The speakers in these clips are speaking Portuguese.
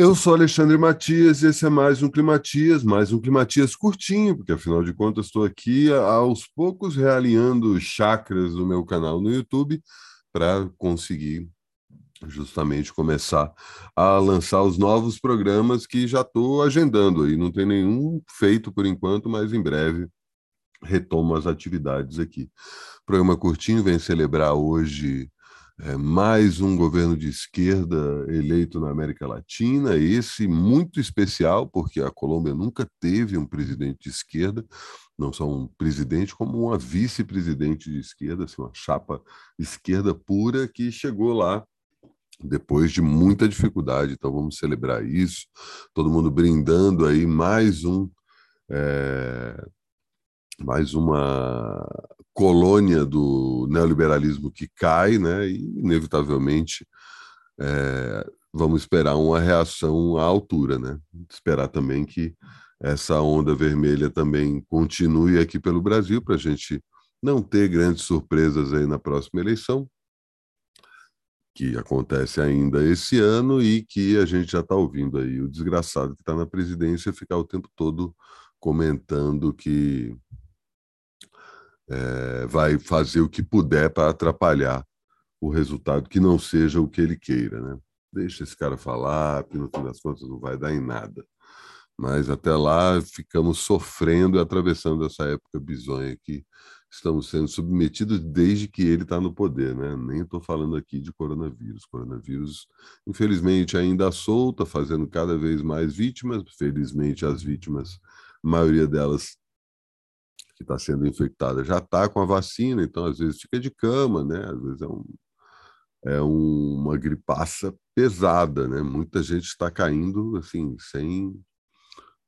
Eu sou Alexandre Matias e esse é mais um Climatias, mais um Climatias curtinho, porque afinal de contas estou aqui aos poucos realinhando chakras do meu canal no YouTube para conseguir justamente começar a lançar os novos programas que já estou agendando aí. Não tem nenhum feito por enquanto, mas em breve retomo as atividades aqui. O programa curtinho vem celebrar hoje é, mais um governo de esquerda eleito na América Latina, esse muito especial, porque a Colômbia nunca teve um presidente de esquerda, não só um presidente, como uma vice-presidente de esquerda, assim, uma chapa esquerda pura que chegou lá depois de muita dificuldade. Então vamos celebrar isso, todo mundo brindando aí mais um. É, mais uma colônia do neoliberalismo que cai, né? E inevitavelmente é, vamos esperar uma reação à altura, né? Esperar também que essa onda vermelha também continue aqui pelo Brasil para a gente não ter grandes surpresas aí na próxima eleição, que acontece ainda esse ano e que a gente já está ouvindo aí o desgraçado que está na presidência ficar o tempo todo comentando que é, vai fazer o que puder para atrapalhar o resultado que não seja o que ele queira, né? Deixa esse cara falar, porque no fim das contas não vai dar em nada. Mas até lá ficamos sofrendo e atravessando essa época bizonha que estamos sendo submetidos desde que ele está no poder, né? Nem estou falando aqui de coronavírus. Coronavírus, infelizmente, ainda solta, fazendo cada vez mais vítimas. Felizmente, as vítimas, a maioria delas que está sendo infectada já está com a vacina, então às vezes fica de cama, né? Às vezes é, um, é uma gripaça pesada, né? Muita gente está caindo assim sem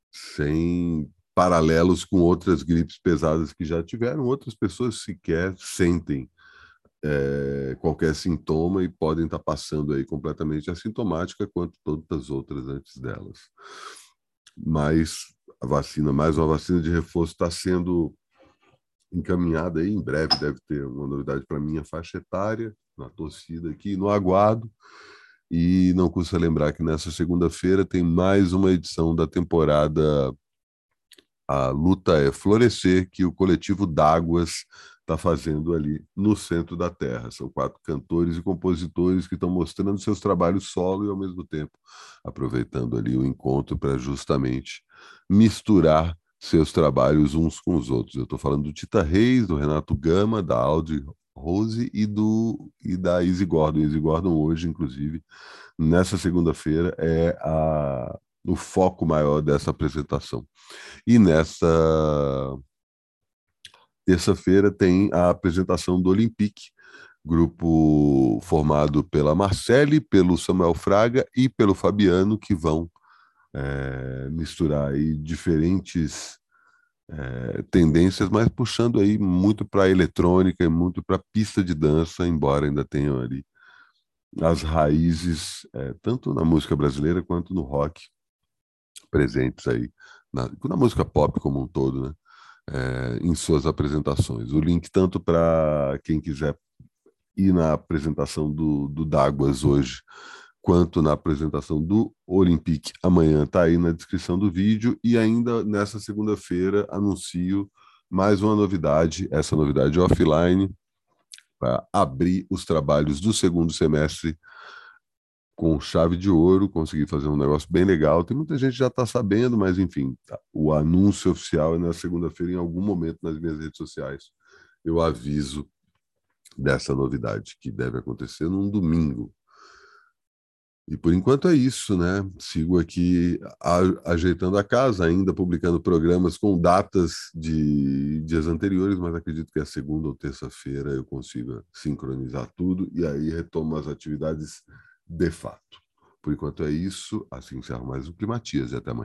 sem paralelos com outras gripes pesadas que já tiveram. Outras pessoas sequer sentem é, qualquer sintoma e podem estar tá passando aí completamente assintomática quanto todas as outras antes delas. Mas a vacina, mais uma vacina de reforço, está sendo encaminhada aí, em breve deve ter uma novidade para minha faixa etária, na torcida aqui, no aguardo. E não custa lembrar que nessa segunda-feira tem mais uma edição da temporada A Luta é Florescer, que o coletivo D'Águas está fazendo ali no centro da terra. São quatro cantores e compositores que estão mostrando seus trabalhos solo e, ao mesmo tempo, aproveitando ali o encontro para justamente misturar seus trabalhos uns com os outros. Eu estou falando do Tita Reis, do Renato Gama, da Audrey Rose e, do, e da Izzy Gordon. Izzy Gordon hoje, inclusive, nessa segunda-feira, é a, o foco maior dessa apresentação. E nessa terça-feira tem a apresentação do Olympique, grupo formado pela Marcele, pelo Samuel Fraga e pelo Fabiano, que vão é, misturar aí diferentes é, tendências, mas puxando aí muito para eletrônica e muito para pista de dança, embora ainda tenham ali as raízes, é, tanto na música brasileira quanto no rock, presentes aí, na, na música pop como um todo, né? É, em suas apresentações. O link tanto para quem quiser ir na apresentação do, do Dáguas hoje, quanto na apresentação do Olympique amanhã está aí na descrição do vídeo e ainda nessa segunda-feira anuncio mais uma novidade, essa novidade offline para abrir os trabalhos do segundo semestre com chave de ouro, consegui fazer um negócio bem legal. Tem muita gente já está sabendo, mas enfim, tá. o anúncio oficial é na segunda-feira, em algum momento nas minhas redes sociais. Eu aviso dessa novidade que deve acontecer num domingo, e por enquanto é isso, né? Sigo aqui ajeitando a casa, ainda publicando programas com datas de dias anteriores, mas acredito que a segunda ou terça-feira eu consiga sincronizar tudo e aí retomo as atividades de fato. Por enquanto é isso, assim encerro mais o Climatias e até amanhã.